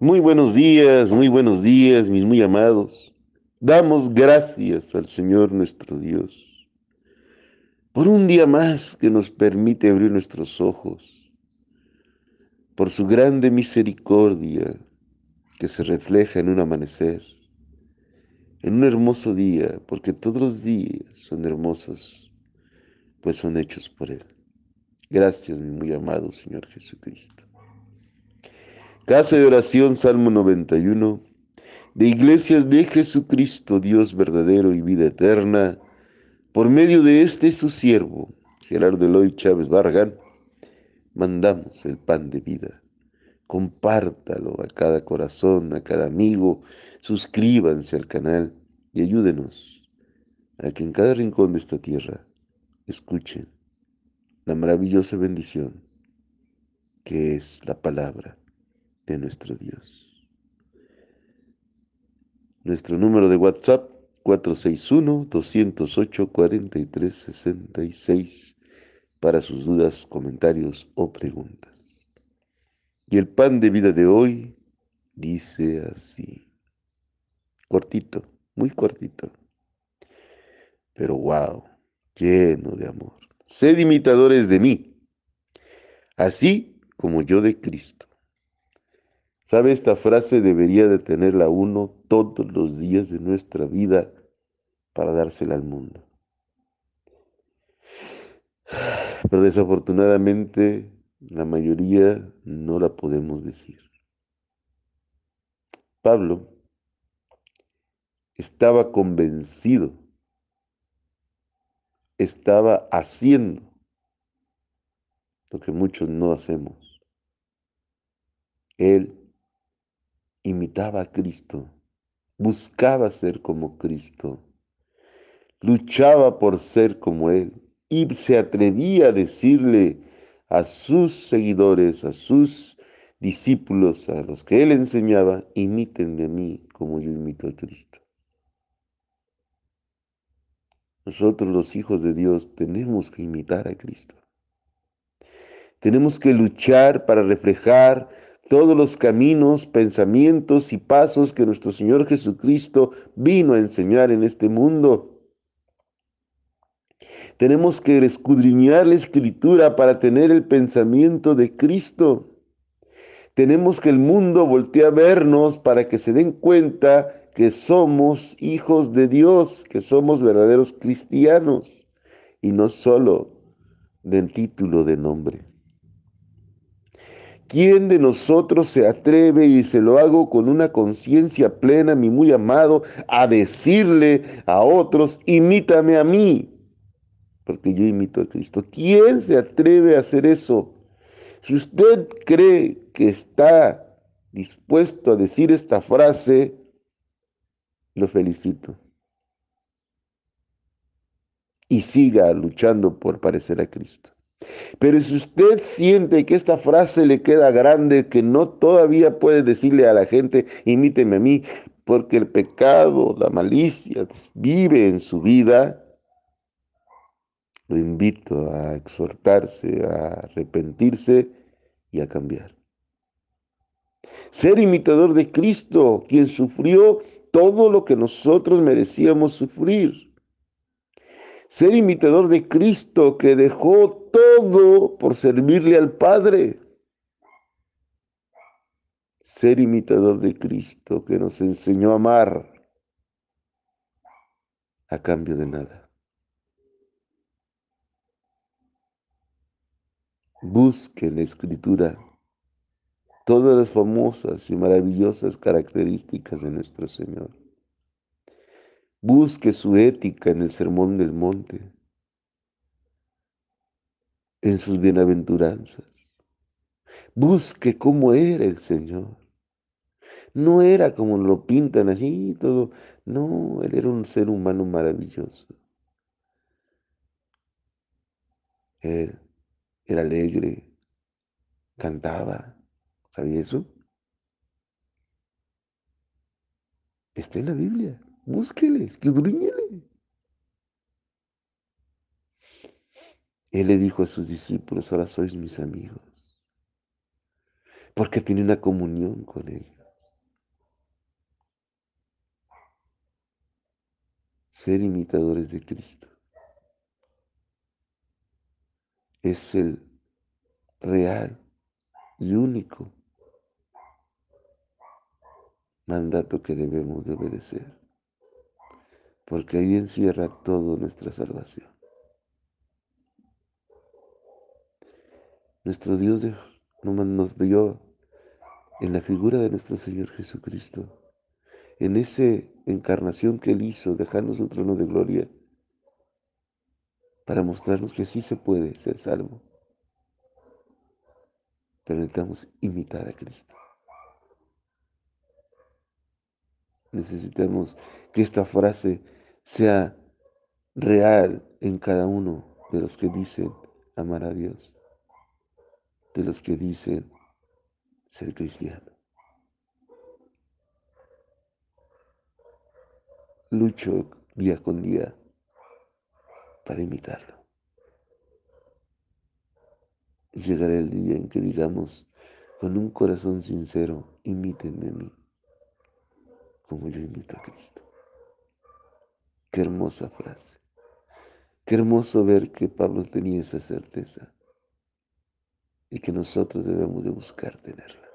Muy buenos días, muy buenos días, mis muy amados. Damos gracias al Señor nuestro Dios por un día más que nos permite abrir nuestros ojos, por su grande misericordia que se refleja en un amanecer, en un hermoso día, porque todos los días son hermosos, pues son hechos por Él. Gracias, mi muy amado Señor Jesucristo. Casa de oración, Salmo 91, de Iglesias de Jesucristo, Dios verdadero y vida eterna, por medio de este su siervo, Gerardo Eloy Chávez Bargan, mandamos el pan de vida. Compártalo a cada corazón, a cada amigo, suscríbanse al canal y ayúdenos a que en cada rincón de esta tierra escuchen la maravillosa bendición que es la palabra de nuestro Dios. Nuestro número de WhatsApp 461-208-4366 para sus dudas, comentarios o preguntas. Y el pan de vida de hoy dice así, cortito, muy cortito, pero wow, lleno de amor. Sed imitadores de mí, así como yo de Cristo. ¿Sabe? Esta frase debería de tenerla uno todos los días de nuestra vida para dársela al mundo. Pero desafortunadamente la mayoría no la podemos decir. Pablo estaba convencido, estaba haciendo lo que muchos no hacemos. Él imitaba a Cristo, buscaba ser como Cristo, luchaba por ser como Él y se atrevía a decirle a sus seguidores, a sus discípulos, a los que Él enseñaba, imítenme a mí como yo imito a Cristo. Nosotros los hijos de Dios tenemos que imitar a Cristo. Tenemos que luchar para reflejar todos los caminos, pensamientos y pasos que nuestro Señor Jesucristo vino a enseñar en este mundo. Tenemos que escudriñar la escritura para tener el pensamiento de Cristo. Tenemos que el mundo voltee a vernos para que se den cuenta que somos hijos de Dios, que somos verdaderos cristianos y no solo del título de nombre. ¿Quién de nosotros se atreve, y se lo hago con una conciencia plena, mi muy amado, a decirle a otros, imítame a mí? Porque yo imito a Cristo. ¿Quién se atreve a hacer eso? Si usted cree que está dispuesto a decir esta frase, lo felicito. Y siga luchando por parecer a Cristo. Pero si usted siente que esta frase le queda grande, que no todavía puede decirle a la gente, imíteme a mí, porque el pecado, la malicia vive en su vida, lo invito a exhortarse, a arrepentirse y a cambiar. Ser imitador de Cristo, quien sufrió todo lo que nosotros merecíamos sufrir ser imitador de Cristo que dejó todo por servirle al Padre. Ser imitador de Cristo que nos enseñó a amar a cambio de nada. Busque en la Escritura todas las famosas y maravillosas características de nuestro Señor. Busque su ética en el Sermón del Monte, en sus bienaventuranzas. Busque cómo era el Señor. No era como lo pintan así, todo. No, Él era un ser humano maravilloso. Él era alegre, cantaba. ¿Sabía eso? Está en la Biblia búsqueles, que. Él le dijo a sus discípulos, ahora sois mis amigos, porque tiene una comunión con ellos. Ser imitadores de Cristo es el real y único mandato que debemos de obedecer porque ahí encierra toda nuestra salvación. Nuestro Dios nos dio en la figura de nuestro Señor Jesucristo, en esa encarnación que Él hizo, dejarnos un trono de gloria, para mostrarnos que sí se puede ser salvo. Pero necesitamos imitar a Cristo. Necesitamos que esta frase sea real en cada uno de los que dicen amar a Dios, de los que dicen ser cristiano. Lucho día con día para imitarlo. Llegará el día en que digamos con un corazón sincero, imítenme a mí, como yo imito a Cristo. Qué hermosa frase. Qué hermoso ver que Pablo tenía esa certeza y que nosotros debemos de buscar tenerla.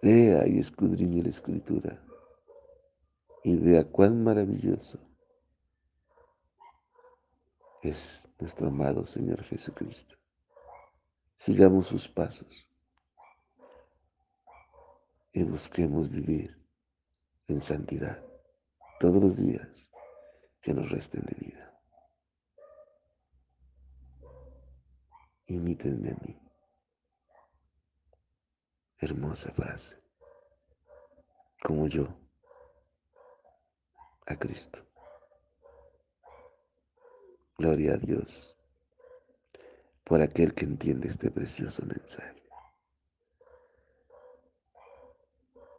Lea y escudriñe la escritura y vea cuán maravilloso es nuestro amado Señor Jesucristo. Sigamos sus pasos y busquemos vivir en santidad todos los días que nos resten de vida. Imítenme a mí. Hermosa frase. Como yo a Cristo. Gloria a Dios por aquel que entiende este precioso mensaje.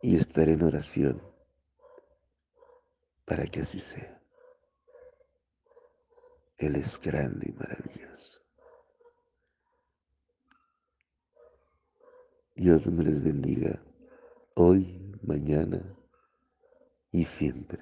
Y estaré en oración para que así sea. Él es grande y maravilloso. Dios me les bendiga hoy, mañana y siempre.